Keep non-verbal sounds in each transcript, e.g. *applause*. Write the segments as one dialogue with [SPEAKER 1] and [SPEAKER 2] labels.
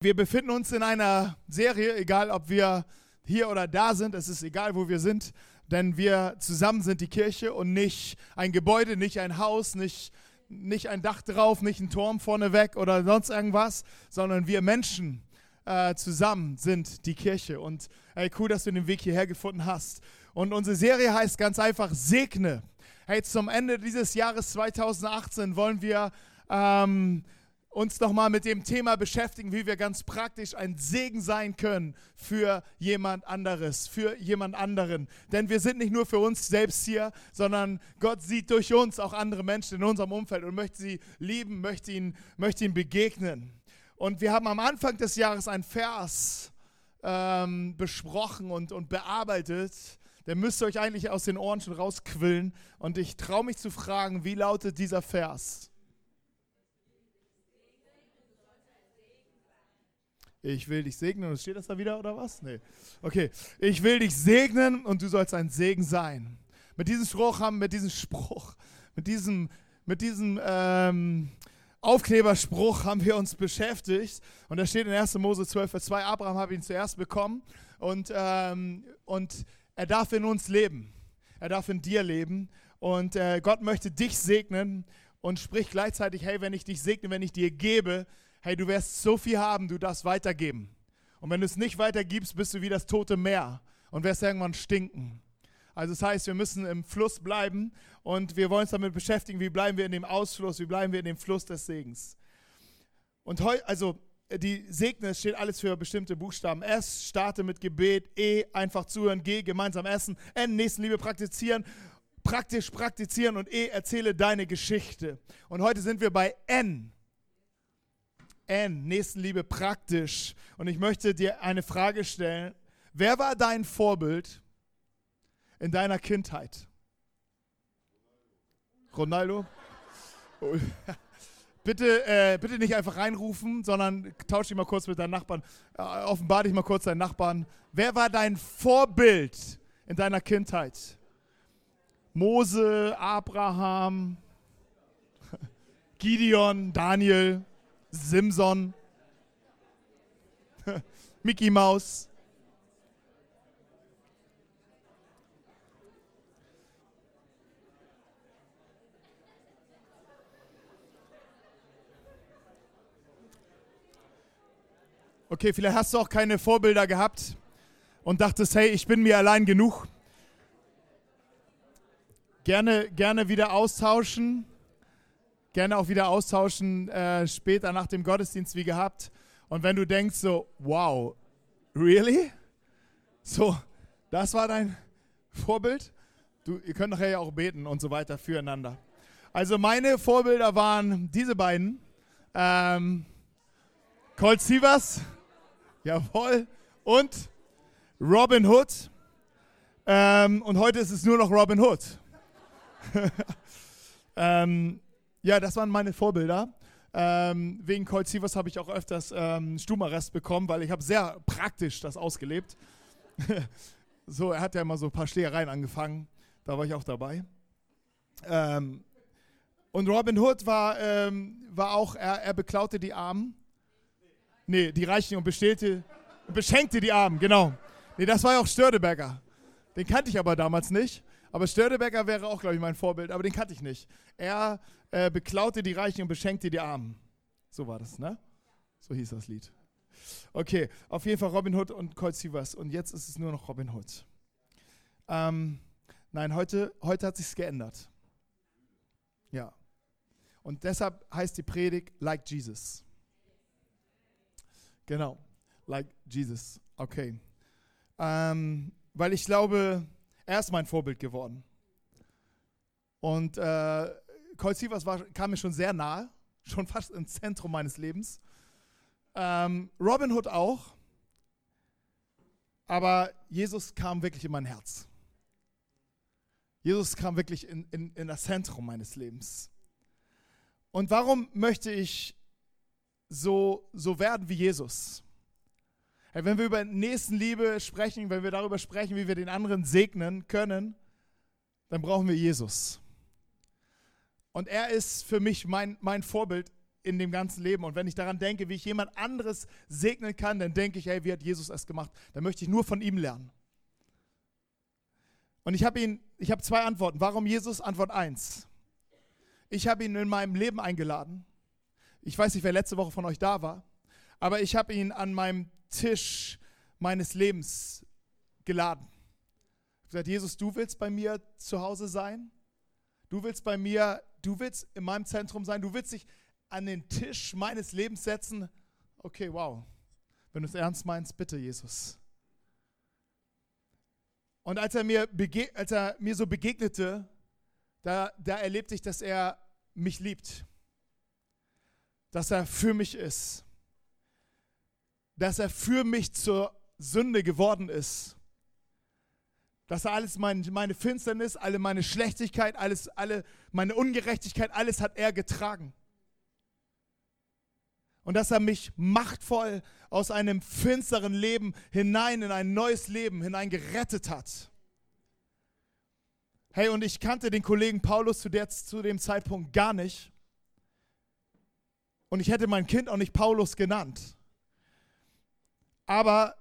[SPEAKER 1] Wir befinden uns in einer Serie, egal ob wir hier oder da sind, es ist egal, wo wir sind, denn wir zusammen sind die Kirche und nicht ein Gebäude, nicht ein Haus, nicht, nicht ein Dach drauf, nicht ein Turm vorneweg oder sonst irgendwas, sondern wir Menschen äh, zusammen sind die Kirche. Und hey, cool, dass du den Weg hierher gefunden hast. Und unsere Serie heißt ganz einfach Segne. Hey, zum Ende dieses Jahres 2018 wollen wir ähm, uns nochmal mit dem Thema beschäftigen, wie wir ganz praktisch ein Segen sein können für jemand anderes, für jemand anderen. Denn wir sind nicht nur für uns selbst hier, sondern Gott sieht durch uns auch andere Menschen in unserem Umfeld und möchte sie lieben, möchte ihnen, möchte ihnen begegnen. Und wir haben am Anfang des Jahres einen Vers ähm, besprochen und, und bearbeitet. Der müsste euch eigentlich aus den Ohren schon rausquillen. Und ich traue mich zu fragen, wie lautet dieser Vers? Ich will dich segnen. Und steht das da wieder oder was? Nee. Okay. Ich will dich segnen und du sollst ein Segen sein. Mit diesem Spruch haben, mit diesem Spruch, mit diesem, mit diesem ähm, Aufkleberspruch haben wir uns beschäftigt. Und da steht in 1. Mose 12, Vers 2, Abraham habe ihn zuerst bekommen und, ähm, und er darf in uns leben. Er darf in dir leben. Und äh, Gott möchte dich segnen und spricht gleichzeitig, hey, wenn ich dich segne, wenn ich dir gebe, hey, du wirst so viel haben, du darfst weitergeben. Und wenn du es nicht weitergibst, bist du wie das tote Meer und wirst irgendwann stinken. Also das heißt, wir müssen im Fluss bleiben und wir wollen uns damit beschäftigen, wie bleiben wir in dem Ausfluss, wie bleiben wir in dem Fluss des Segens. Und heute, also die Segne, steht alles für bestimmte Buchstaben. S, starte mit Gebet, E, einfach zuhören, G, gemeinsam essen, N, Nächstenliebe praktizieren, praktisch praktizieren und E, erzähle deine Geschichte. Und heute sind wir bei N, N, Nächstenliebe praktisch. Und ich möchte dir eine Frage stellen. Wer war dein Vorbild in deiner Kindheit? Ronaldo? *laughs* bitte, äh, bitte nicht einfach reinrufen, sondern tausch dich mal kurz mit deinen Nachbarn. Äh, offenbar dich mal kurz deinen Nachbarn. Wer war dein Vorbild in deiner Kindheit? Mose, Abraham, *laughs* Gideon, Daniel. Simson, *laughs* Mickey Mouse. Okay, vielleicht hast du auch keine Vorbilder gehabt und dachtest, hey, ich bin mir allein genug. Gerne, gerne wieder austauschen gerne auch wieder austauschen äh, später nach dem Gottesdienst wie gehabt. Und wenn du denkst so, wow, really? So, das war dein Vorbild? Du, ihr könnt nachher ja auch beten und so weiter füreinander. Also meine Vorbilder waren diese beiden. Ähm, Colt Sievers, jawohl, und Robin Hood. Ähm, und heute ist es nur noch Robin Hood. *laughs* ähm, ja, das waren meine Vorbilder. Ähm, wegen Colt Sievers habe ich auch öfters ähm, Stumarrest bekommen, weil ich habe sehr praktisch das ausgelebt. *laughs* so, er hat ja immer so ein paar Stehereien angefangen. Da war ich auch dabei. Ähm, und Robin Hood war, ähm, war auch, er, er beklaute die Armen. Nee, die Reichen und bestellte, beschenkte die Armen, genau. Nee, das war ja auch Stördeberger. Den kannte ich aber damals nicht. Aber Stördebecker wäre auch, glaube ich, mein Vorbild, aber den kannte ich nicht. Er äh, beklaute die Reichen und beschenkte die Armen. So war das, ne? So hieß das Lied. Okay, auf jeden Fall Robin Hood und Colt Sievers. Und jetzt ist es nur noch Robin Hood. Ähm, nein, heute, heute hat sich geändert. Ja. Und deshalb heißt die Predigt Like Jesus. Genau, Like Jesus. Okay. Ähm, weil ich glaube, er ist mein Vorbild geworden. Und äh, Colt Sievers war, kam mir schon sehr nahe, *laughs* schon fast ins Zentrum meines Lebens. Ähm, Robin Hood auch. Aber Jesus kam wirklich in mein Herz. Jesus kam wirklich in, in, in das Zentrum meines Lebens. Und warum möchte ich so, so werden wie Jesus? Hey, wenn wir über Nächstenliebe sprechen, wenn wir darüber sprechen, wie wir den anderen segnen können, dann brauchen wir Jesus. Und er ist für mich mein, mein Vorbild in dem ganzen Leben. Und wenn ich daran denke, wie ich jemand anderes segnen kann, dann denke ich, hey, wie hat Jesus es gemacht? Dann möchte ich nur von ihm lernen. Und ich habe ihn, ich habe zwei Antworten. Warum Jesus? Antwort 1. Ich habe ihn in meinem Leben eingeladen. Ich weiß nicht, wer letzte Woche von euch da war, aber ich habe ihn an meinem Tisch meines Lebens geladen. Ich habe gesagt, Jesus, du willst bei mir zu Hause sein. Du willst bei mir, du willst in meinem Zentrum sein. Du willst dich an den Tisch meines Lebens setzen. Okay, wow. Wenn du es ernst meinst, bitte, Jesus. Und als er mir, als er mir so begegnete, da, da erlebte ich, dass er mich liebt. Dass er für mich ist. Dass er für mich zur Sünde geworden ist. Dass er alles mein, meine Finsternis, alle meine Schlechtigkeit, alles, alle meine Ungerechtigkeit, alles hat er getragen. Und dass er mich machtvoll aus einem finsteren Leben hinein in ein neues Leben hinein gerettet hat. Hey, und ich kannte den Kollegen Paulus zu, der, zu dem Zeitpunkt gar nicht. Und ich hätte mein Kind auch nicht Paulus genannt. Aber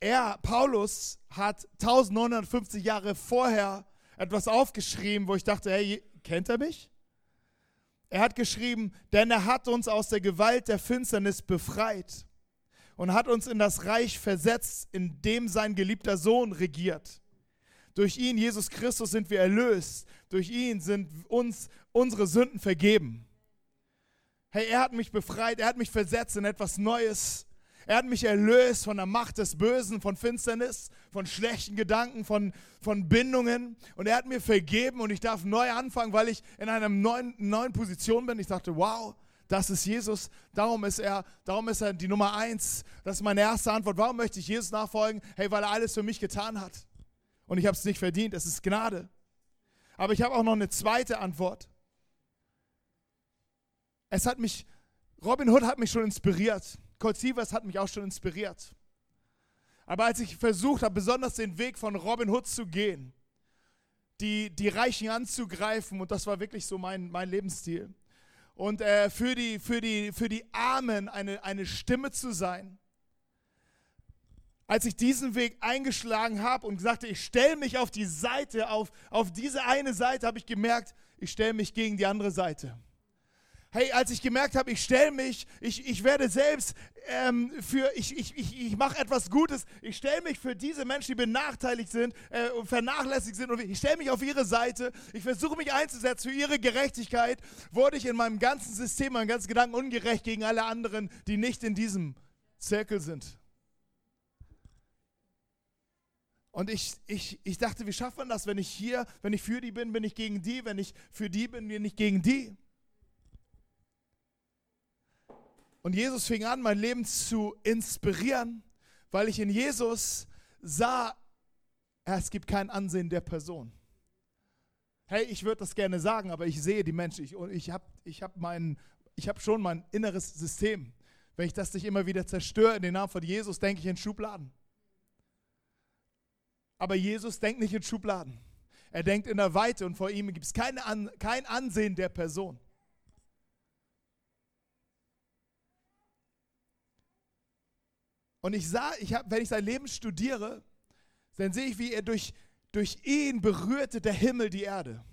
[SPEAKER 1] er, Paulus, hat 1950 Jahre vorher etwas aufgeschrieben, wo ich dachte, hey, kennt er mich? Er hat geschrieben, denn er hat uns aus der Gewalt der Finsternis befreit und hat uns in das Reich versetzt, in dem sein geliebter Sohn regiert. Durch ihn, Jesus Christus, sind wir erlöst. Durch ihn sind uns unsere Sünden vergeben. Hey, er hat mich befreit, er hat mich versetzt in etwas Neues. Er hat mich erlöst von der Macht des Bösen, von Finsternis, von schlechten Gedanken, von, von Bindungen. Und er hat mir vergeben und ich darf neu anfangen, weil ich in einer neuen, neuen Position bin. Ich dachte, wow, das ist Jesus. Darum ist er, darum ist er die Nummer eins. Das ist meine erste Antwort. Warum möchte ich Jesus nachfolgen? Hey, weil er alles für mich getan hat und ich habe es nicht verdient. Es ist Gnade. Aber ich habe auch noch eine zweite Antwort. Es hat mich, Robin Hood hat mich schon inspiriert. Colt Sievers hat mich auch schon inspiriert. Aber als ich versucht habe, besonders den Weg von Robin Hood zu gehen, die, die Reichen anzugreifen, und das war wirklich so mein, mein Lebensstil, und äh, für, die, für, die, für die Armen eine, eine Stimme zu sein, als ich diesen Weg eingeschlagen habe und sagte, ich stelle mich auf die Seite, auf, auf diese eine Seite, habe ich gemerkt, ich stelle mich gegen die andere Seite. Hey, als ich gemerkt habe, ich stelle mich, ich, ich werde selbst ähm, für, ich, ich, ich, ich mache etwas Gutes, ich stelle mich für diese Menschen, die benachteiligt sind, äh, vernachlässigt sind und ich stelle mich auf ihre Seite, ich versuche mich einzusetzen für ihre Gerechtigkeit, wurde ich in meinem ganzen System, meinem ganzen Gedanken ungerecht gegen alle anderen, die nicht in diesem Zirkel sind. Und ich, ich, ich dachte, wie schafft man das, wenn ich hier, wenn ich für die bin, bin ich gegen die, wenn ich für die bin, bin ich gegen die. Und Jesus fing an, mein Leben zu inspirieren, weil ich in Jesus sah, es gibt kein Ansehen der Person. Hey, ich würde das gerne sagen, aber ich sehe die Menschen. Ich, ich habe ich hab hab schon mein inneres System. Wenn ich das nicht immer wieder zerstöre in den Namen von Jesus, denke ich in Schubladen. Aber Jesus denkt nicht in Schubladen. Er denkt in der Weite und vor ihm gibt es kein Ansehen der Person. Und ich sah, ich hab, wenn ich sein Leben studiere, dann sehe ich, wie er durch, durch ihn berührte der Himmel die Erde.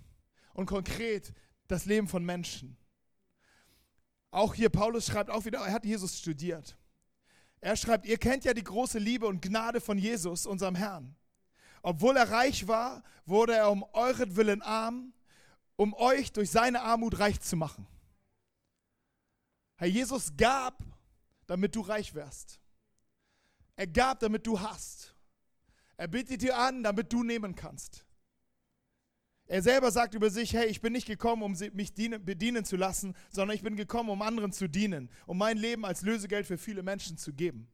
[SPEAKER 1] Und konkret das Leben von Menschen. Auch hier, Paulus schreibt auch wieder, er hat Jesus studiert. Er schreibt, ihr kennt ja die große Liebe und Gnade von Jesus, unserem Herrn. Obwohl er reich war, wurde er um euren Willen arm, um euch durch seine Armut reich zu machen. Herr Jesus gab, damit du reich wärst. Er gab, damit du hast. Er bietet dir an, damit du nehmen kannst. Er selber sagt über sich, hey, ich bin nicht gekommen, um mich dienen, bedienen zu lassen, sondern ich bin gekommen, um anderen zu dienen, um mein Leben als Lösegeld für viele Menschen zu geben.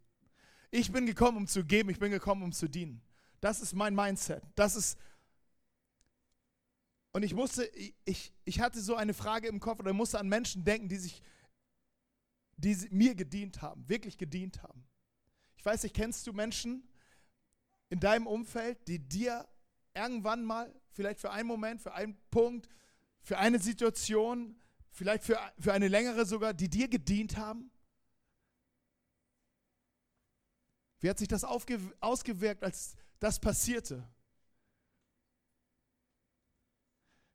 [SPEAKER 1] Ich bin gekommen, um zu geben, ich bin gekommen, um zu dienen. Das ist mein Mindset. Das ist. Und ich musste, ich, ich hatte so eine Frage im Kopf oder musste an Menschen denken, die sich, die mir gedient haben, wirklich gedient haben. Ich weiß nicht, kennst du Menschen in deinem Umfeld, die dir irgendwann mal, vielleicht für einen Moment, für einen Punkt, für eine Situation, vielleicht für, für eine längere sogar, die dir gedient haben? Wie hat sich das ausgewirkt, als das passierte?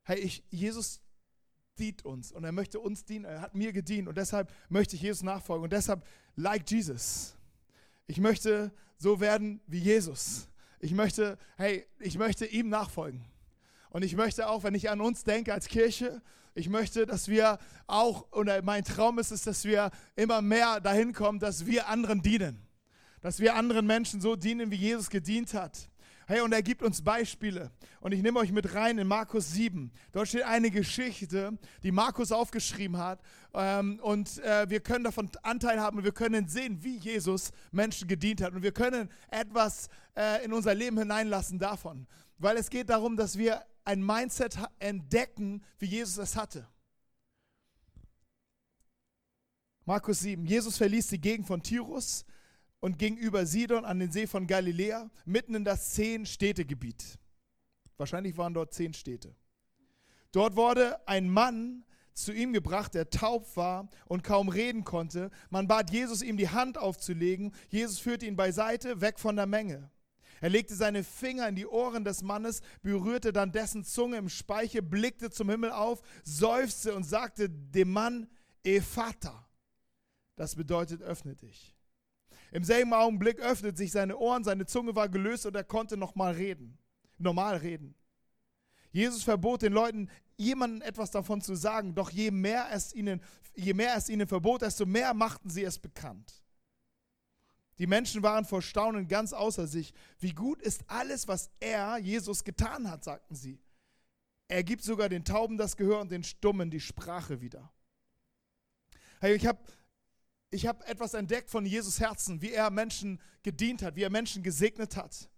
[SPEAKER 1] Hey, ich, Jesus dient uns und er möchte uns dienen. Er hat mir gedient und deshalb möchte ich Jesus nachfolgen und deshalb like Jesus. Ich möchte so werden wie Jesus. Ich möchte, hey, ich möchte ihm nachfolgen. Und ich möchte auch, wenn ich an uns denke als Kirche, ich möchte, dass wir auch, oder mein Traum ist es, dass wir immer mehr dahin kommen, dass wir anderen dienen. Dass wir anderen Menschen so dienen, wie Jesus gedient hat. Hey, und er gibt uns Beispiele. Und ich nehme euch mit rein in Markus 7. Dort steht eine Geschichte, die Markus aufgeschrieben hat. Ähm, und äh, wir können davon Anteil haben und wir können sehen, wie Jesus Menschen gedient hat. Und wir können etwas äh, in unser Leben hineinlassen davon. Weil es geht darum, dass wir ein Mindset entdecken, wie Jesus es hatte. Markus 7. Jesus verließ die Gegend von Tirus und ging über Sidon an den See von Galiläa, mitten in das Zehn-Städtegebiet. Wahrscheinlich waren dort zehn Städte. Dort wurde ein Mann zu ihm gebracht, der taub war und kaum reden konnte. Man bat Jesus, ihm die Hand aufzulegen. Jesus führte ihn beiseite, weg von der Menge. Er legte seine Finger in die Ohren des Mannes, berührte dann dessen Zunge im Speichel, blickte zum Himmel auf, seufzte und sagte dem Mann, Ephata. Das bedeutet, öffne dich. Im selben Augenblick öffnet sich seine Ohren, seine Zunge war gelöst und er konnte nochmal reden, normal reden. Jesus verbot den Leuten, jemandem etwas davon zu sagen, doch je mehr es ihnen, je mehr es ihnen verbot, desto mehr machten sie es bekannt. Die Menschen waren vor Staunen ganz außer sich. Wie gut ist alles, was er, Jesus, getan hat, sagten sie. Er gibt sogar den Tauben das Gehör und den Stummen die Sprache wieder. Ich habe ich habe etwas entdeckt von Jesus Herzen, wie er Menschen gedient hat, wie er Menschen gesegnet hat.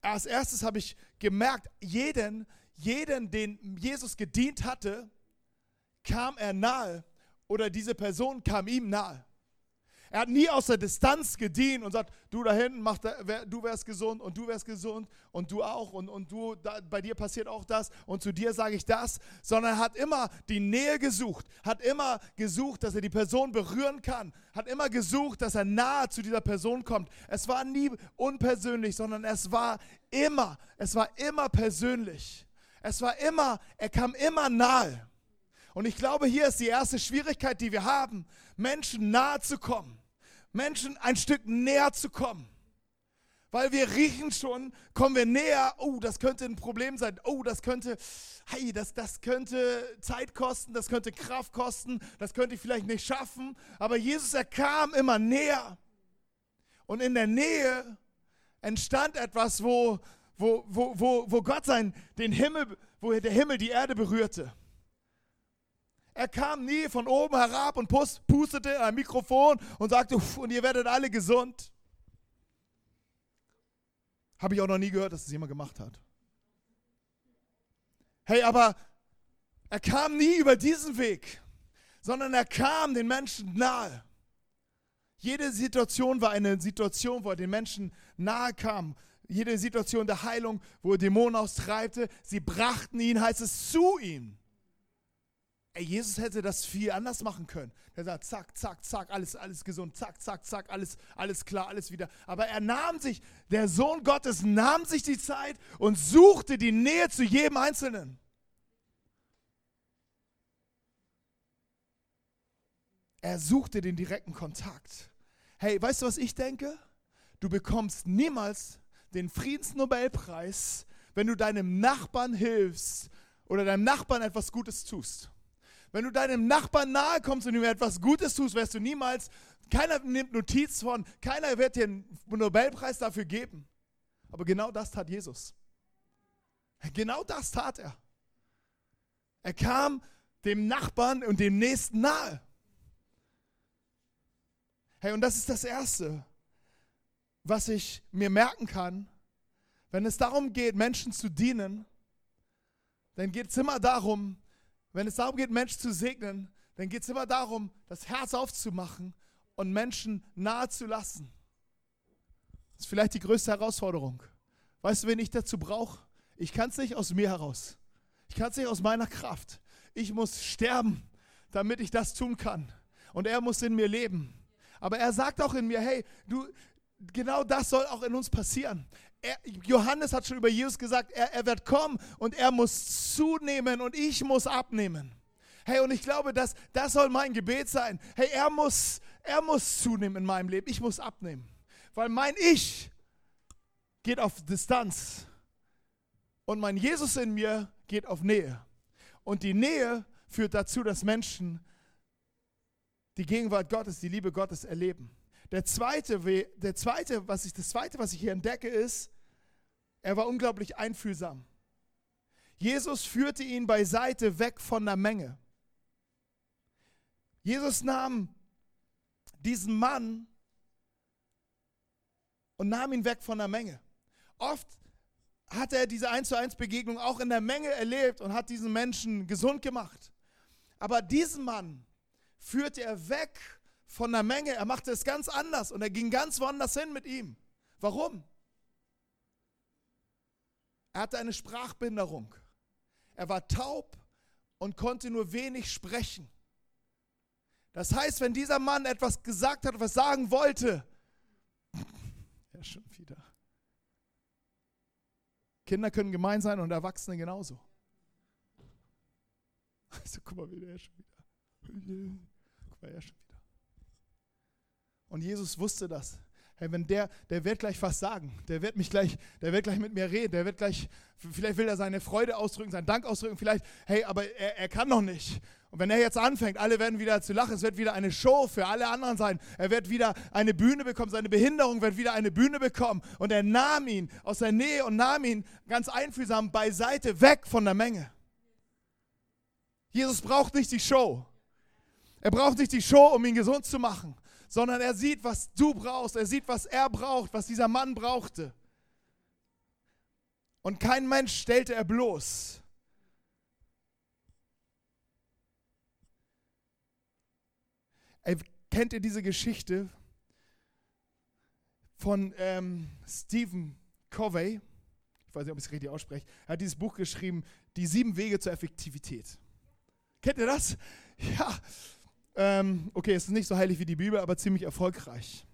[SPEAKER 1] Als erstes habe ich gemerkt, jeden, jeden, den Jesus gedient hatte, kam er nahe oder diese Person kam ihm nahe. Er hat nie aus der Distanz gedient und sagt, du da hinten, du wärst gesund und du wärst gesund und du auch und, und du, da, bei dir passiert auch das und zu dir sage ich das, sondern er hat immer die Nähe gesucht, hat immer gesucht, dass er die Person berühren kann, hat immer gesucht, dass er nahe zu dieser Person kommt. Es war nie unpersönlich, sondern es war immer, es war immer persönlich. Es war immer, er kam immer nahe. Und ich glaube, hier ist die erste Schwierigkeit, die wir haben, Menschen nahe zu kommen. Menschen ein Stück näher zu kommen. Weil wir riechen schon, kommen wir näher, oh, das könnte ein Problem sein, oh, das könnte, hey, das, das könnte Zeit kosten, das könnte Kraft kosten, das könnte ich vielleicht nicht schaffen. Aber Jesus, er kam immer näher. Und in der Nähe entstand etwas, wo, wo, wo, wo, wo Gott sein, den Himmel, wo der Himmel die Erde berührte. Er kam nie von oben herab und pustete ein Mikrofon und sagte, und ihr werdet alle gesund. Habe ich auch noch nie gehört, dass es jemand gemacht hat. Hey, aber er kam nie über diesen Weg, sondern er kam den Menschen nahe. Jede Situation war eine Situation, wo er den Menschen nahe kam. Jede Situation der Heilung, wo er Dämonen austreibte, sie brachten ihn, heißt es, zu ihm. Ey, Jesus hätte das viel anders machen können. Er sagt, zack, zack, zack, alles, alles gesund, zack, zack, zack, alles, alles klar, alles wieder. Aber er nahm sich, der Sohn Gottes nahm sich die Zeit und suchte die Nähe zu jedem Einzelnen. Er suchte den direkten Kontakt. Hey, weißt du, was ich denke? Du bekommst niemals den Friedensnobelpreis, wenn du deinem Nachbarn hilfst oder deinem Nachbarn etwas Gutes tust. Wenn du deinem Nachbarn nahe kommst und ihm etwas Gutes tust, wirst du niemals, keiner nimmt Notiz von, keiner wird dir einen Nobelpreis dafür geben. Aber genau das tat Jesus. Genau das tat er. Er kam dem Nachbarn und dem Nächsten nahe. Hey, und das ist das Erste, was ich mir merken kann, wenn es darum geht, Menschen zu dienen, dann geht es immer darum, wenn es darum geht, Menschen zu segnen, dann geht es immer darum, das Herz aufzumachen und Menschen nahe zu lassen. Das ist vielleicht die größte Herausforderung. Weißt du, wen ich dazu brauche? Ich kann es nicht aus mir heraus. Ich kann es nicht aus meiner Kraft. Ich muss sterben, damit ich das tun kann. Und er muss in mir leben. Aber er sagt auch in mir, hey, du, genau das soll auch in uns passieren. Er, Johannes hat schon über Jesus gesagt, er, er wird kommen und er muss zunehmen und ich muss abnehmen. Hey, und ich glaube, dass das soll mein Gebet sein. Hey, er muss, er muss zunehmen in meinem Leben. Ich muss abnehmen. Weil mein Ich geht auf Distanz und mein Jesus in mir geht auf Nähe. Und die Nähe führt dazu, dass Menschen die Gegenwart Gottes, die Liebe Gottes erleben. Der zweite, der zweite, was ich, das zweite, was ich hier entdecke, ist, er war unglaublich einfühlsam. Jesus führte ihn beiseite weg von der Menge. Jesus nahm diesen Mann und nahm ihn weg von der Menge. Oft hat er diese 1 zu 1 Begegnung auch in der Menge erlebt und hat diesen Menschen gesund gemacht. Aber diesen Mann führte er weg von der Menge. Er machte es ganz anders und er ging ganz woanders hin mit ihm. Warum? Er hatte eine Sprachbehinderung. Er war taub und konnte nur wenig sprechen. Das heißt, wenn dieser Mann etwas gesagt hat, was sagen wollte, ja *laughs* schon wieder. Kinder können gemein sein und Erwachsene genauso. *laughs* Also guck mal, wie der schon wieder. *laughs* Guck mal, er schon wieder. Und Jesus wusste das. Hey, wenn der, der wird gleich was sagen, der wird mich gleich, der wird gleich mit mir reden, der wird gleich, vielleicht will er seine Freude ausdrücken, seinen Dank ausdrücken, vielleicht, hey, aber er, er kann noch nicht. Und wenn er jetzt anfängt, alle werden wieder zu lachen, es wird wieder eine Show für alle anderen sein. Er wird wieder eine Bühne bekommen, seine Behinderung wird wieder eine Bühne bekommen. Und er nahm ihn aus der Nähe und nahm ihn ganz einfühlsam beiseite, weg von der Menge. Jesus braucht nicht die Show. Er braucht nicht die Show, um ihn gesund zu machen sondern er sieht, was du brauchst. Er sieht, was er braucht, was dieser Mann brauchte. Und kein Mensch stellte er bloß. Ey, kennt ihr diese Geschichte von ähm, Stephen Covey? Ich weiß nicht, ob ich es richtig ausspreche. Er hat dieses Buch geschrieben, Die sieben Wege zur Effektivität. Kennt ihr das? Ja, ähm, okay, es ist nicht so heilig wie die Bibel, aber ziemlich erfolgreich.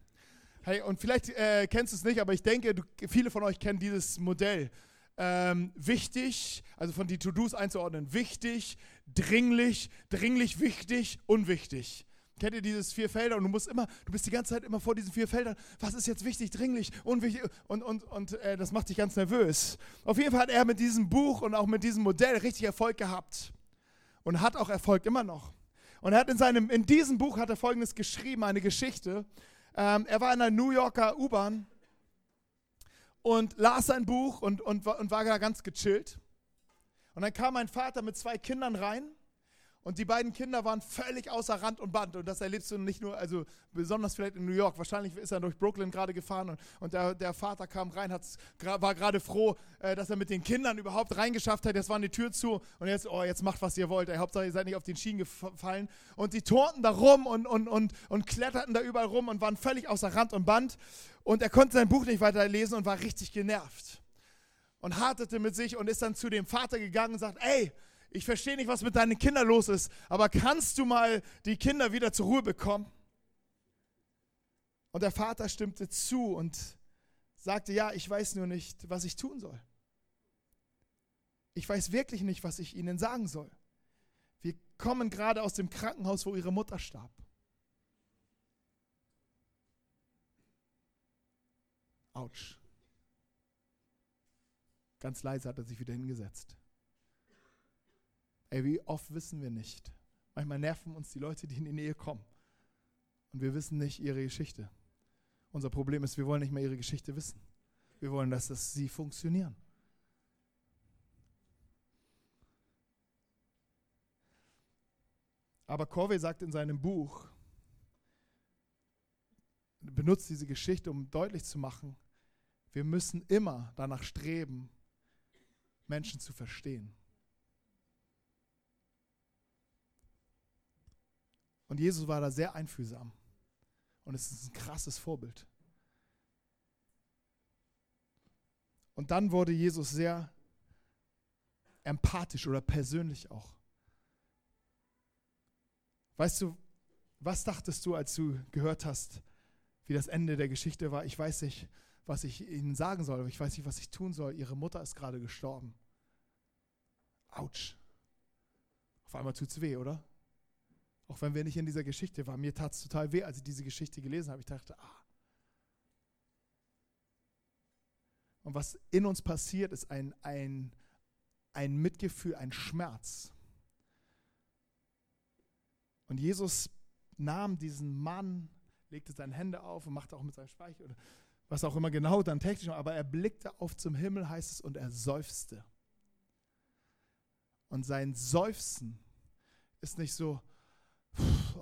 [SPEAKER 1] Hey, und vielleicht äh, kennst du es nicht, aber ich denke, du, viele von euch kennen dieses Modell. Ähm, wichtig, also von die To-Dos einzuordnen. Wichtig, dringlich, dringlich, wichtig, unwichtig. Kennt ihr dieses vier Felder? Und du musst immer, du bist die ganze Zeit immer vor diesen vier Feldern. Was ist jetzt wichtig, dringlich, unwichtig? Und, und, und äh, das macht dich ganz nervös. Auf jeden Fall hat er mit diesem Buch und auch mit diesem Modell richtig Erfolg gehabt. Und hat auch Erfolg immer noch. Und er hat in, seinem, in diesem Buch hat er folgendes geschrieben, eine Geschichte. Ähm, er war in einer New Yorker U-Bahn und las sein Buch und, und, und war da ganz gechillt. Und dann kam mein Vater mit zwei Kindern rein und die beiden Kinder waren völlig außer Rand und Band. Und das erlebst du nicht nur, also besonders vielleicht in New York. Wahrscheinlich ist er durch Brooklyn gerade gefahren und, und der, der Vater kam rein, war gerade froh, äh, dass er mit den Kindern überhaupt reingeschafft hat. Jetzt war die Tür zu und jetzt, oh, jetzt macht, was ihr wollt. Ey, Hauptsache, ihr seid nicht auf den Schienen gefallen. Und die turnten da rum und, und, und, und kletterten da überall rum und waren völlig außer Rand und Band. Und er konnte sein Buch nicht weiterlesen und war richtig genervt. Und hartete mit sich und ist dann zu dem Vater gegangen und sagt, ey, ich verstehe nicht, was mit deinen Kindern los ist, aber kannst du mal die Kinder wieder zur Ruhe bekommen? Und der Vater stimmte zu und sagte, ja, ich weiß nur nicht, was ich tun soll. Ich weiß wirklich nicht, was ich ihnen sagen soll. Wir kommen gerade aus dem Krankenhaus, wo ihre Mutter starb. Autsch. Ganz leise hat er sich wieder hingesetzt. Ey, wie oft wissen wir nicht. Manchmal nerven uns die Leute, die in die Nähe kommen. Und wir wissen nicht ihre Geschichte. Unser Problem ist, wir wollen nicht mehr ihre Geschichte wissen. Wir wollen, dass das sie funktionieren. Aber Corvey sagt in seinem Buch, benutzt diese Geschichte, um deutlich zu machen, wir müssen immer danach streben, Menschen zu verstehen. Und Jesus war da sehr einfühlsam. Und es ist ein krasses Vorbild. Und dann wurde Jesus sehr empathisch oder persönlich auch. Weißt du, was dachtest du, als du gehört hast, wie das Ende der Geschichte war? Ich weiß nicht, was ich ihnen sagen soll, aber ich weiß nicht, was ich tun soll. Ihre Mutter ist gerade gestorben. Autsch. Auf einmal tut es weh, oder? Auch wenn wir nicht in dieser Geschichte waren. Mir tat es total weh, als ich diese Geschichte gelesen habe. Ich dachte, ah. Und was in uns passiert, ist ein, ein, ein Mitgefühl, ein Schmerz. Und Jesus nahm diesen Mann, legte seine Hände auf und machte auch mit seinem Speichel oder was auch immer genau dann technisch, aber er blickte auf zum Himmel, heißt es, und er seufzte. Und sein Seufzen ist nicht so,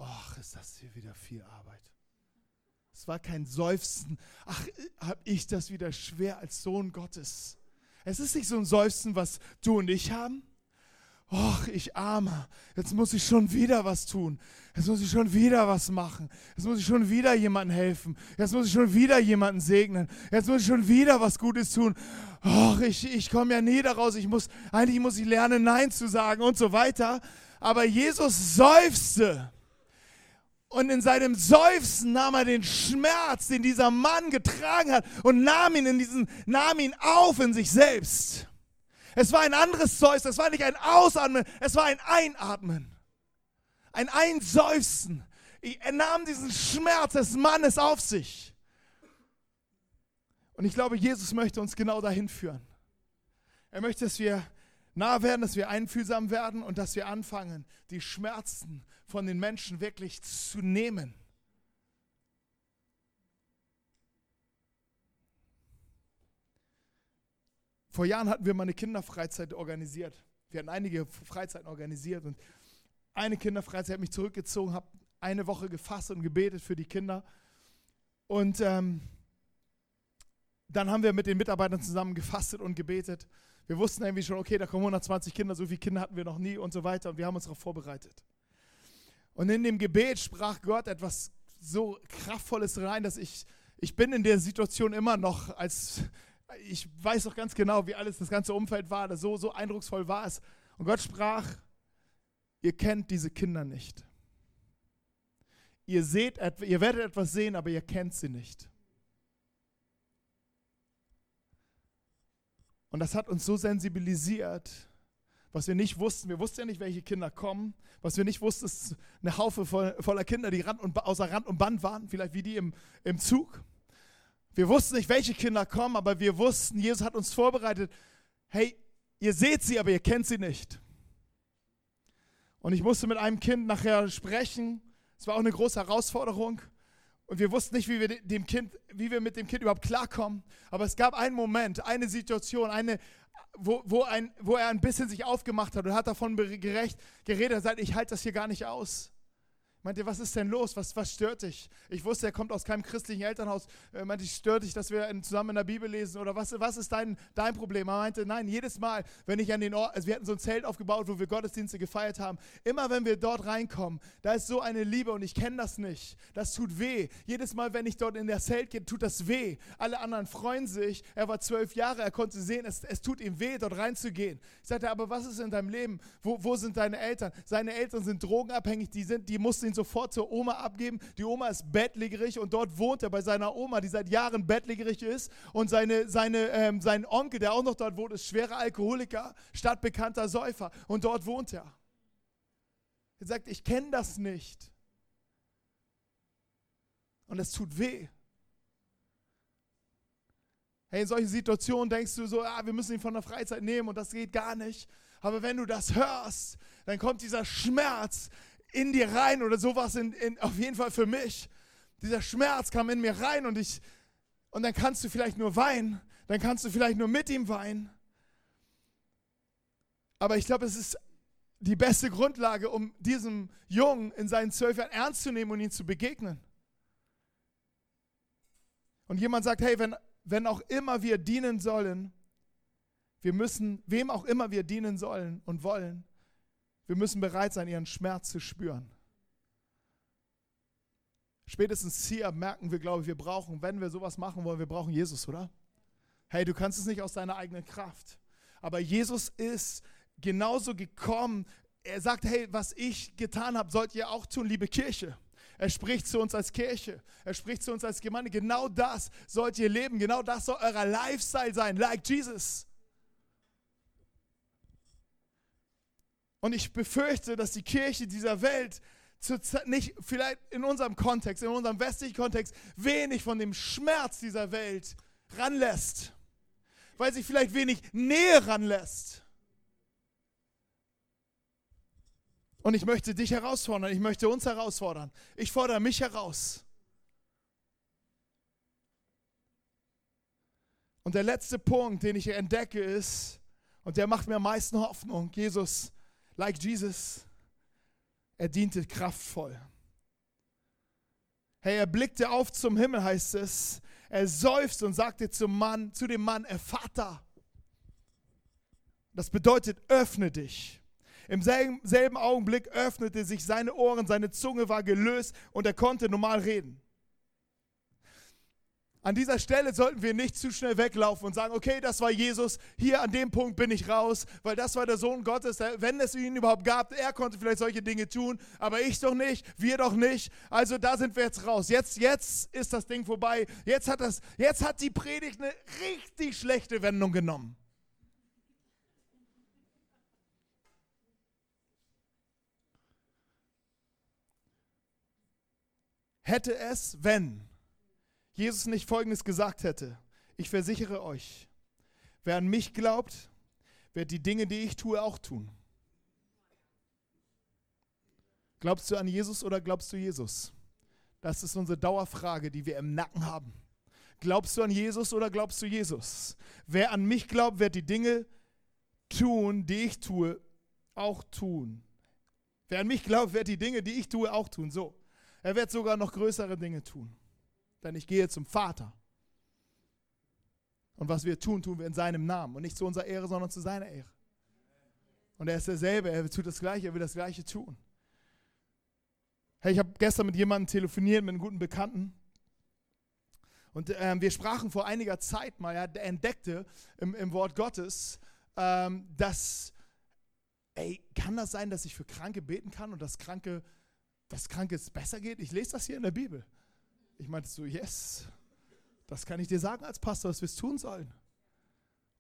[SPEAKER 1] ach, ist das hier wieder viel Arbeit. Es war kein Seufzen, ach, hab ich das wieder schwer als Sohn Gottes. Es ist nicht so ein Seufzen, was du und ich haben. Och, ich armer, jetzt muss ich schon wieder was tun. Jetzt muss ich schon wieder was machen. Jetzt muss ich schon wieder jemandem helfen. Jetzt muss ich schon wieder jemanden segnen. Jetzt muss ich schon wieder was Gutes tun. Och, ich, ich komme ja nie daraus. Ich muss, eigentlich muss ich lernen, Nein zu sagen und so weiter. Aber Jesus seufzte. Und in seinem Seufzen nahm er den Schmerz, den dieser Mann getragen hat, und nahm ihn, in diesen, nahm ihn auf in sich selbst. Es war ein anderes Seufzen, es war nicht ein Ausatmen, es war ein Einatmen. Ein Einseufzen. Er nahm diesen Schmerz des Mannes auf sich. Und ich glaube, Jesus möchte uns genau dahin führen. Er möchte, dass wir nah werden, dass wir einfühlsam werden und dass wir anfangen, die Schmerzen von den Menschen wirklich zu nehmen. Vor Jahren hatten wir mal eine Kinderfreizeit organisiert. Wir hatten einige Freizeiten organisiert und eine Kinderfreizeit hat mich zurückgezogen, habe eine Woche gefasst und gebetet für die Kinder. Und ähm, dann haben wir mit den Mitarbeitern zusammen gefastet und gebetet. Wir wussten irgendwie schon, okay, da kommen 120 Kinder, so viele Kinder hatten wir noch nie und so weiter. Und wir haben uns darauf vorbereitet. Und in dem Gebet sprach Gott etwas so Kraftvolles rein, dass ich, ich bin in der Situation immer noch als ich weiß doch ganz genau, wie alles das ganze Umfeld war, so, so eindrucksvoll war es. Und Gott sprach, ihr kennt diese Kinder nicht. Ihr seht, ihr werdet etwas sehen, aber ihr kennt sie nicht. Und das hat uns so sensibilisiert, was wir nicht wussten. Wir wussten ja nicht, welche Kinder kommen. Was wir nicht wussten, ist eine Haufe voller Kinder, die Rand und, außer Rand und Band waren, vielleicht wie die im, im Zug. Wir wussten nicht, welche Kinder kommen, aber wir wussten, Jesus hat uns vorbereitet, hey, ihr seht sie, aber ihr kennt sie nicht. Und ich musste mit einem Kind nachher sprechen. Es war auch eine große Herausforderung. Und wir wussten nicht, wie wir, dem kind, wie wir mit dem Kind überhaupt klarkommen. Aber es gab einen Moment, eine Situation, eine, wo, wo, ein, wo er ein bisschen sich aufgemacht hat und hat davon gerecht, geredet. Er sagt, ich halte das hier gar nicht aus. Meinte, was ist denn los? Was, was stört dich? Ich wusste, er kommt aus keinem christlichen Elternhaus. Er meinte, stört dich, dass wir zusammen in der Bibel lesen? Oder was, was ist dein, dein Problem? Er meinte, nein, jedes Mal, wenn ich an den Ort, also wir hatten so ein Zelt aufgebaut, wo wir Gottesdienste gefeiert haben. Immer wenn wir dort reinkommen, da ist so eine Liebe und ich kenne das nicht. Das tut weh. Jedes Mal, wenn ich dort in der Zelt gehe, tut das weh. Alle anderen freuen sich. Er war zwölf Jahre, er konnte sehen, es, es tut ihm weh, dort reinzugehen. Ich sagte, aber was ist in deinem Leben? Wo, wo sind deine Eltern? Seine Eltern sind drogenabhängig, die, sind, die mussten ihn sofort zur Oma abgeben. Die Oma ist bettlägerig und dort wohnt er bei seiner Oma, die seit Jahren bettlägerig ist. Und seine, seine, ähm, sein Onkel, der auch noch dort wohnt, ist schwerer Alkoholiker, stadtbekannter Säufer. Und dort wohnt er. Er sagt, ich kenne das nicht. Und es tut weh. Hey, in solchen Situationen denkst du so, ah, wir müssen ihn von der Freizeit nehmen und das geht gar nicht. Aber wenn du das hörst, dann kommt dieser Schmerz, in dir rein oder sowas in, in, auf jeden Fall für mich. Dieser Schmerz kam in mir rein und ich, und dann kannst du vielleicht nur weinen, dann kannst du vielleicht nur mit ihm weinen. Aber ich glaube, es ist die beste Grundlage, um diesem Jungen in seinen zwölf Jahren ernst zu nehmen und ihn zu begegnen. Und jemand sagt, hey, wenn, wenn auch immer wir dienen sollen, wir müssen, wem auch immer wir dienen sollen und wollen, wir müssen bereit sein, ihren Schmerz zu spüren. Spätestens hier merken wir, glaube ich, wir brauchen, wenn wir sowas machen wollen, wir brauchen Jesus, oder? Hey, du kannst es nicht aus deiner eigenen Kraft. Aber Jesus ist genauso gekommen, er sagt, hey, was ich getan habe, sollt ihr auch tun, liebe Kirche. Er spricht zu uns als Kirche. Er spricht zu uns als Gemeinde. Genau das sollt ihr leben. Genau das soll euer Lifestyle sein, like Jesus. Und ich befürchte, dass die Kirche dieser Welt nicht vielleicht in unserem Kontext, in unserem westlichen Kontext, wenig von dem Schmerz dieser Welt ranlässt. Weil sich vielleicht wenig Nähe ranlässt. Und ich möchte dich herausfordern, ich möchte uns herausfordern. Ich fordere mich heraus. Und der letzte Punkt, den ich entdecke, ist, und der macht mir am meisten Hoffnung, Jesus, like Jesus, er diente kraftvoll. Hey, er blickte auf zum Himmel, heißt es. Er seufzte und sagte zum Mann, zu dem Mann, er Vater. Das bedeutet, öffne dich. Im selben, selben Augenblick öffnete sich seine Ohren, seine Zunge war gelöst und er konnte normal reden. An dieser Stelle sollten wir nicht zu schnell weglaufen und sagen, okay, das war Jesus, hier an dem Punkt bin ich raus, weil das war der Sohn Gottes, wenn es ihn überhaupt gab, er konnte vielleicht solche Dinge tun, aber ich doch nicht, wir doch nicht. Also da sind wir jetzt raus. Jetzt, jetzt ist das Ding vorbei. Jetzt hat, das, jetzt hat die Predigt eine richtig schlechte Wendung genommen. hätte es, wenn Jesus nicht Folgendes gesagt hätte. Ich versichere euch, wer an mich glaubt, wird die Dinge, die ich tue, auch tun. Glaubst du an Jesus oder glaubst du Jesus? Das ist unsere Dauerfrage, die wir im Nacken haben. Glaubst du an Jesus oder glaubst du Jesus? Wer an mich glaubt, wird die Dinge tun, die ich tue, auch tun. Wer an mich glaubt, wird die Dinge, die ich tue, auch tun. So. Er wird sogar noch größere Dinge tun. Denn ich gehe zum Vater. Und was wir tun, tun wir in seinem Namen. Und nicht zu unserer Ehre, sondern zu seiner Ehre. Und er ist derselbe, er tut das Gleiche, er will das Gleiche tun. Hey, ich habe gestern mit jemandem telefoniert, mit einem guten Bekannten. Und ähm, wir sprachen vor einiger Zeit mal, er entdeckte im, im Wort Gottes, ähm, dass, ey, kann das sein, dass ich für Kranke beten kann und dass Kranke dass Krankes besser geht? Ich lese das hier in der Bibel. Ich meinte so, yes, das kann ich dir sagen als Pastor, dass wir es tun sollen.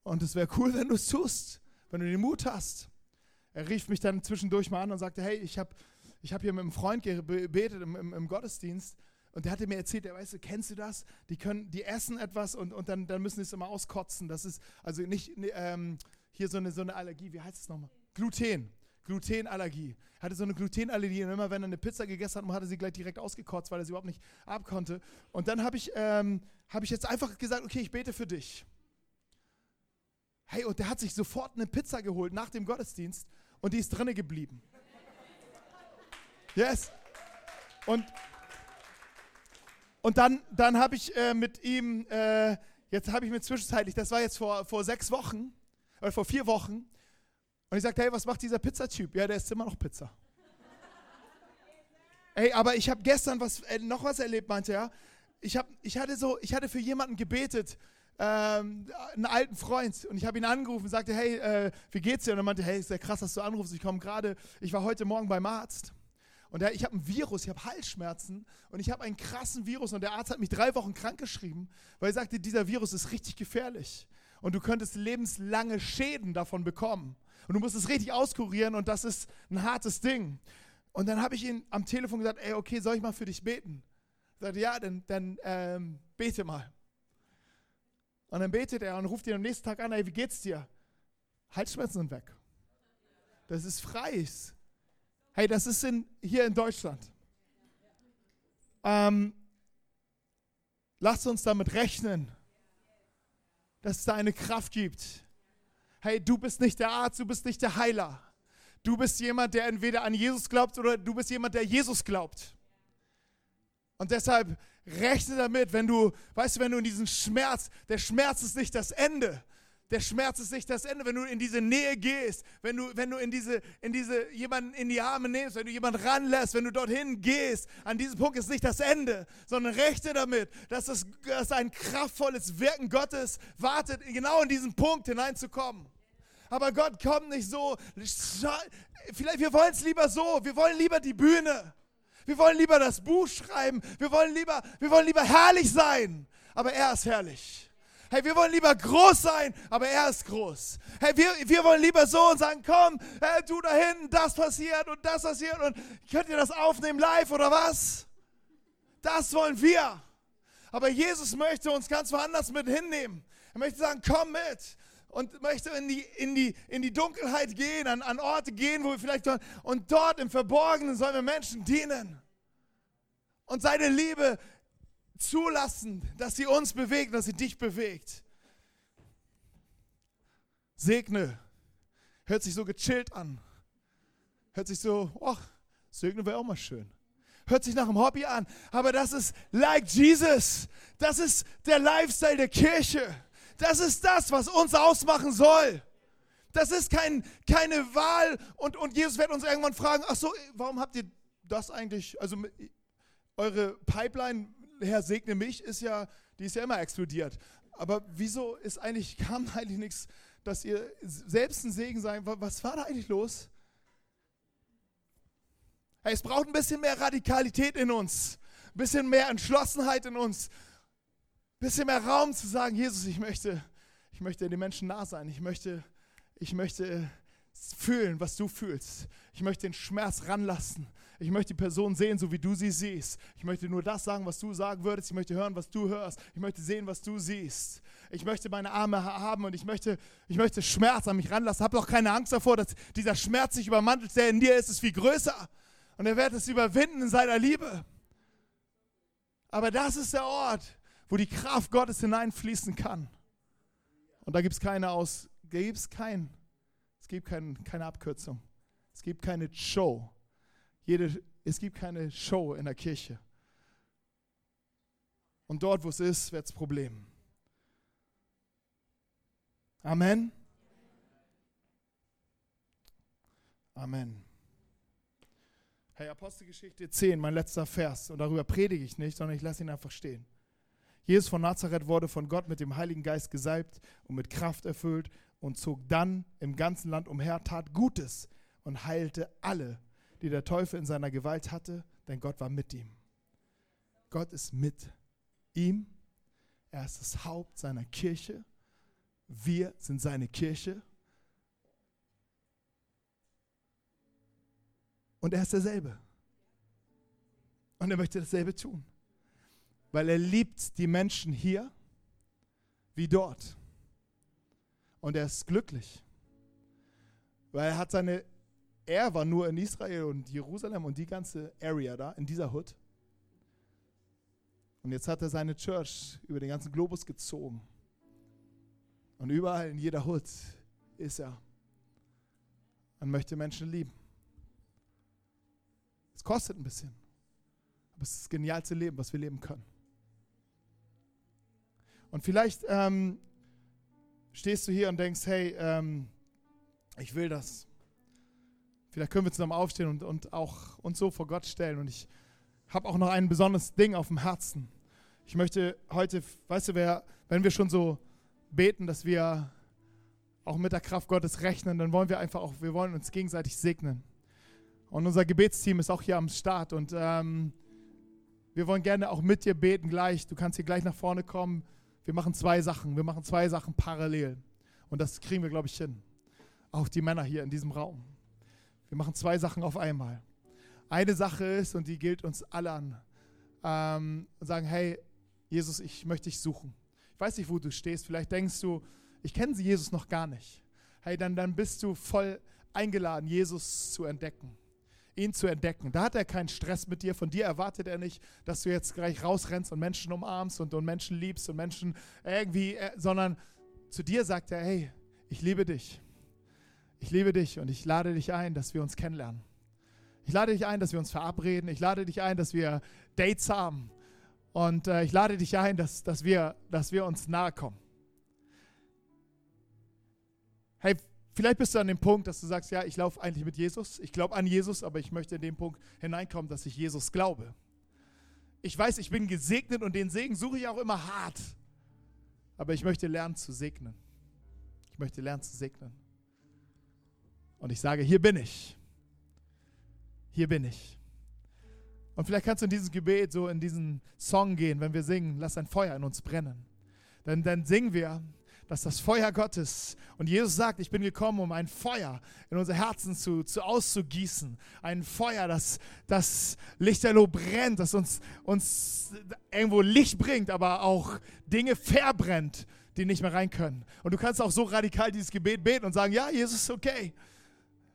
[SPEAKER 1] Und es wäre cool, wenn du es tust, wenn du den Mut hast. Er rief mich dann zwischendurch mal an und sagte, hey, ich habe ich hab hier mit einem Freund gebetet im, im, im Gottesdienst und der hatte mir erzählt, der weißt du, kennst du das? Die können, die essen etwas und, und dann, dann müssen sie es immer auskotzen. Das ist also nicht ähm, hier so eine, so eine Allergie, wie heißt es nochmal? Gluten. Glutenallergie. Er hatte so eine Glutenallergie und immer wenn er eine Pizza gegessen hat, hat er sie gleich direkt ausgekotzt, weil er sie überhaupt nicht abkonnte. Und dann habe ich, ähm, hab ich jetzt einfach gesagt, okay, ich bete für dich. Hey, und der hat sich sofort eine Pizza geholt nach dem Gottesdienst und die ist drinne geblieben. Yes. Und, und dann, dann habe ich äh, mit ihm, äh, jetzt habe ich mir zwischenzeitlich, das war jetzt vor, vor sechs Wochen, oder vor vier Wochen, und ich sagte, hey, was macht dieser Pizzatyp? Ja, der ist immer noch Pizza. Ey, aber ich habe gestern was, äh, noch was erlebt, meinte er. Ich, hab, ich, hatte so, ich hatte für jemanden gebetet, ähm, einen alten Freund, und ich habe ihn angerufen und sagte, hey, äh, wie geht's dir? Und er meinte, hey, ist ja krass, dass du anrufst. Ich komme gerade, ich war heute Morgen beim Arzt. Und der, ich habe ein Virus, ich habe Halsschmerzen und ich habe einen krassen Virus und der Arzt hat mich drei Wochen krank geschrieben, weil er sagte, dieser Virus ist richtig gefährlich und du könntest lebenslange Schäden davon bekommen. Und du musst es richtig auskurieren und das ist ein hartes Ding. Und dann habe ich ihn am Telefon gesagt, ey, okay, soll ich mal für dich beten? Er sagte, ja, dann, dann ähm, bete mal. Und dann betet er und ruft ihn am nächsten Tag an, ey, wie geht's dir? Halsschmerzen sind weg. Das ist freies. Hey, das ist in, hier in Deutschland. Ähm, lasst uns damit rechnen, dass es da eine Kraft gibt, hey, du bist nicht der Arzt, du bist nicht der Heiler. Du bist jemand, der entweder an Jesus glaubt oder du bist jemand, der Jesus glaubt. Und deshalb rechne damit, wenn du, weißt du, wenn du in diesen Schmerz, der Schmerz ist nicht das Ende. Der Schmerz ist nicht das Ende, wenn du in diese Nähe gehst, wenn du, wenn du in diese, in diese, jemanden in die Arme nimmst, wenn du jemanden ranlässt, wenn du dorthin gehst, an diesem Punkt ist nicht das Ende, sondern rechne damit, dass es dass ein kraftvolles Wirken Gottes wartet, genau in diesen Punkt hineinzukommen. Aber Gott kommt nicht so. Vielleicht wir wollen es lieber so. Wir wollen lieber die Bühne. Wir wollen lieber das Buch schreiben. Wir wollen lieber, wir wollen lieber herrlich sein. Aber er ist herrlich. Hey, wir wollen lieber groß sein, aber er ist groß. Hey, wir, wir wollen lieber so und sagen, komm, hey, du da hinten, das passiert und das passiert und könnt ihr das aufnehmen live oder was? Das wollen wir. Aber Jesus möchte uns ganz woanders mit hinnehmen. Er möchte sagen, komm mit und möchte in die, in die, in die Dunkelheit gehen, an, an Orte gehen, wo wir vielleicht und dort im Verborgenen sollen wir Menschen dienen. Und seine Liebe zulassen, dass sie uns bewegt, dass sie dich bewegt. Segne. Hört sich so gechillt an. Hört sich so, ach, segne wäre auch mal schön. Hört sich nach einem Hobby an. Aber das ist like Jesus. Das ist der Lifestyle der Kirche. Das ist das, was uns ausmachen soll. Das ist kein, keine Wahl. Und, und Jesus wird uns irgendwann fragen, ach so, warum habt ihr das eigentlich, also eure Pipeline Herr segne mich, ist ja, die ist ja immer explodiert. Aber wieso ist eigentlich, kam eigentlich nichts, dass ihr selbst ein Segen seid? Was war da eigentlich los? Hey, es braucht ein bisschen mehr Radikalität in uns, ein bisschen mehr Entschlossenheit in uns, ein bisschen mehr Raum zu sagen, Jesus, ich möchte, ich möchte den Menschen nah sein. Ich möchte, ich möchte fühlen, was du fühlst. Ich möchte den Schmerz ranlassen. Ich möchte die Person sehen, so wie du sie siehst. Ich möchte nur das sagen, was du sagen würdest. Ich möchte hören, was du hörst. Ich möchte sehen, was du siehst. Ich möchte meine Arme haben und ich möchte, ich möchte Schmerz an mich ranlassen. Hab doch keine Angst davor, dass dieser Schmerz sich übermantelt, der in dir ist, ist viel größer. Und er wird es überwinden in seiner Liebe. Aber das ist der Ort, wo die Kraft Gottes hineinfließen kann. Und da gibt es keine Aus, es kein, es gibt kein, keine Abkürzung. Es gibt keine Show. Jede, es gibt keine Show in der Kirche. Und dort, wo es ist, wird es Problem. Amen. Amen. Hey, Apostelgeschichte 10, mein letzter Vers. Und darüber predige ich nicht, sondern ich lasse ihn einfach stehen. Jesus von Nazareth wurde von Gott mit dem Heiligen Geist gesalbt und mit Kraft erfüllt und zog dann im ganzen Land umher, tat Gutes und heilte alle, die der Teufel in seiner Gewalt hatte, denn Gott war mit ihm. Gott ist mit ihm. Er ist das Haupt seiner Kirche. Wir sind seine Kirche. Und er ist derselbe. Und er möchte dasselbe tun. Weil er liebt die Menschen hier wie dort. Und er ist glücklich. Weil er hat seine er war nur in Israel und Jerusalem und die ganze Area da, in dieser Hood. Und jetzt hat er seine Church über den ganzen Globus gezogen. Und überall in jeder Hood ist er. Und möchte Menschen lieben. Es kostet ein bisschen. Aber es ist das genialste Leben, was wir leben können. Und vielleicht ähm, stehst du hier und denkst, hey, ähm, ich will das. Vielleicht können wir zusammen aufstehen und, und auch uns so vor Gott stellen. Und ich habe auch noch ein besonderes Ding auf dem Herzen. Ich möchte heute, weißt du, wer, wenn wir schon so beten, dass wir auch mit der Kraft Gottes rechnen, dann wollen wir einfach auch, wir wollen uns gegenseitig segnen. Und unser Gebetsteam ist auch hier am Start und ähm, wir wollen gerne auch mit dir beten gleich. Du kannst hier gleich nach vorne kommen. Wir machen zwei Sachen. Wir machen zwei Sachen parallel. Und das kriegen wir, glaube ich, hin. Auch die Männer hier in diesem Raum. Wir machen zwei Sachen auf einmal. Eine Sache ist, und die gilt uns alle an, ähm, sagen, hey, Jesus, ich möchte dich suchen. Ich weiß nicht, wo du stehst. Vielleicht denkst du, ich kenne Jesus noch gar nicht. Hey, dann, dann bist du voll eingeladen, Jesus zu entdecken. Ihn zu entdecken. Da hat er keinen Stress mit dir. Von dir erwartet er nicht, dass du jetzt gleich rausrennst und Menschen umarmst und, und Menschen liebst und Menschen irgendwie, äh, sondern zu dir sagt er, hey, ich liebe dich. Ich liebe dich und ich lade dich ein, dass wir uns kennenlernen. Ich lade dich ein, dass wir uns verabreden. Ich lade dich ein, dass wir Dates haben. Und äh, ich lade dich ein, dass, dass, wir, dass wir uns nahe kommen. Hey, vielleicht bist du an dem Punkt, dass du sagst, ja, ich laufe eigentlich mit Jesus. Ich glaube an Jesus, aber ich möchte in den Punkt hineinkommen, dass ich Jesus glaube. Ich weiß, ich bin gesegnet und den Segen suche ich auch immer hart. Aber ich möchte lernen zu segnen. Ich möchte lernen zu segnen. Und ich sage, hier bin ich. Hier bin ich. Und vielleicht kannst du in dieses Gebet so in diesen Song gehen, wenn wir singen, lass ein Feuer in uns brennen. Denn dann singen wir, dass das Feuer Gottes und Jesus sagt, ich bin gekommen, um ein Feuer in unser Herzen zu, zu auszugießen. Ein Feuer, das, das lichterloh brennt, das uns, uns irgendwo Licht bringt, aber auch Dinge verbrennt, die nicht mehr rein können. Und du kannst auch so radikal dieses Gebet beten und sagen, ja, Jesus, okay,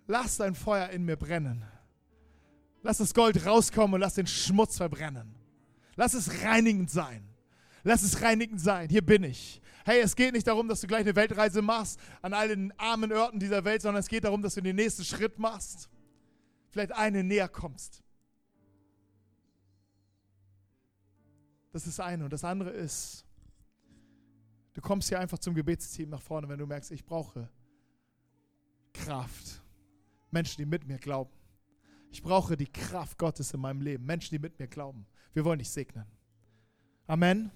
[SPEAKER 1] lass dein Feuer in mir brennen. Lass das Gold rauskommen und lass den Schmutz verbrennen. Lass es reinigend sein. Lass es reinigend sein. Hier bin ich. Hey, es geht nicht darum, dass du gleich eine Weltreise machst an allen armen Orten dieser Welt, sondern es geht darum, dass du den nächsten Schritt machst. Vielleicht eine näher kommst. Das ist das eine. Und das andere ist, du kommst hier einfach zum Gebetsteam nach vorne, wenn du merkst, ich brauche Kraft. Menschen, die mit mir glauben. Ich brauche die Kraft Gottes in meinem Leben. Menschen, die mit mir glauben. Wir wollen dich segnen. Amen.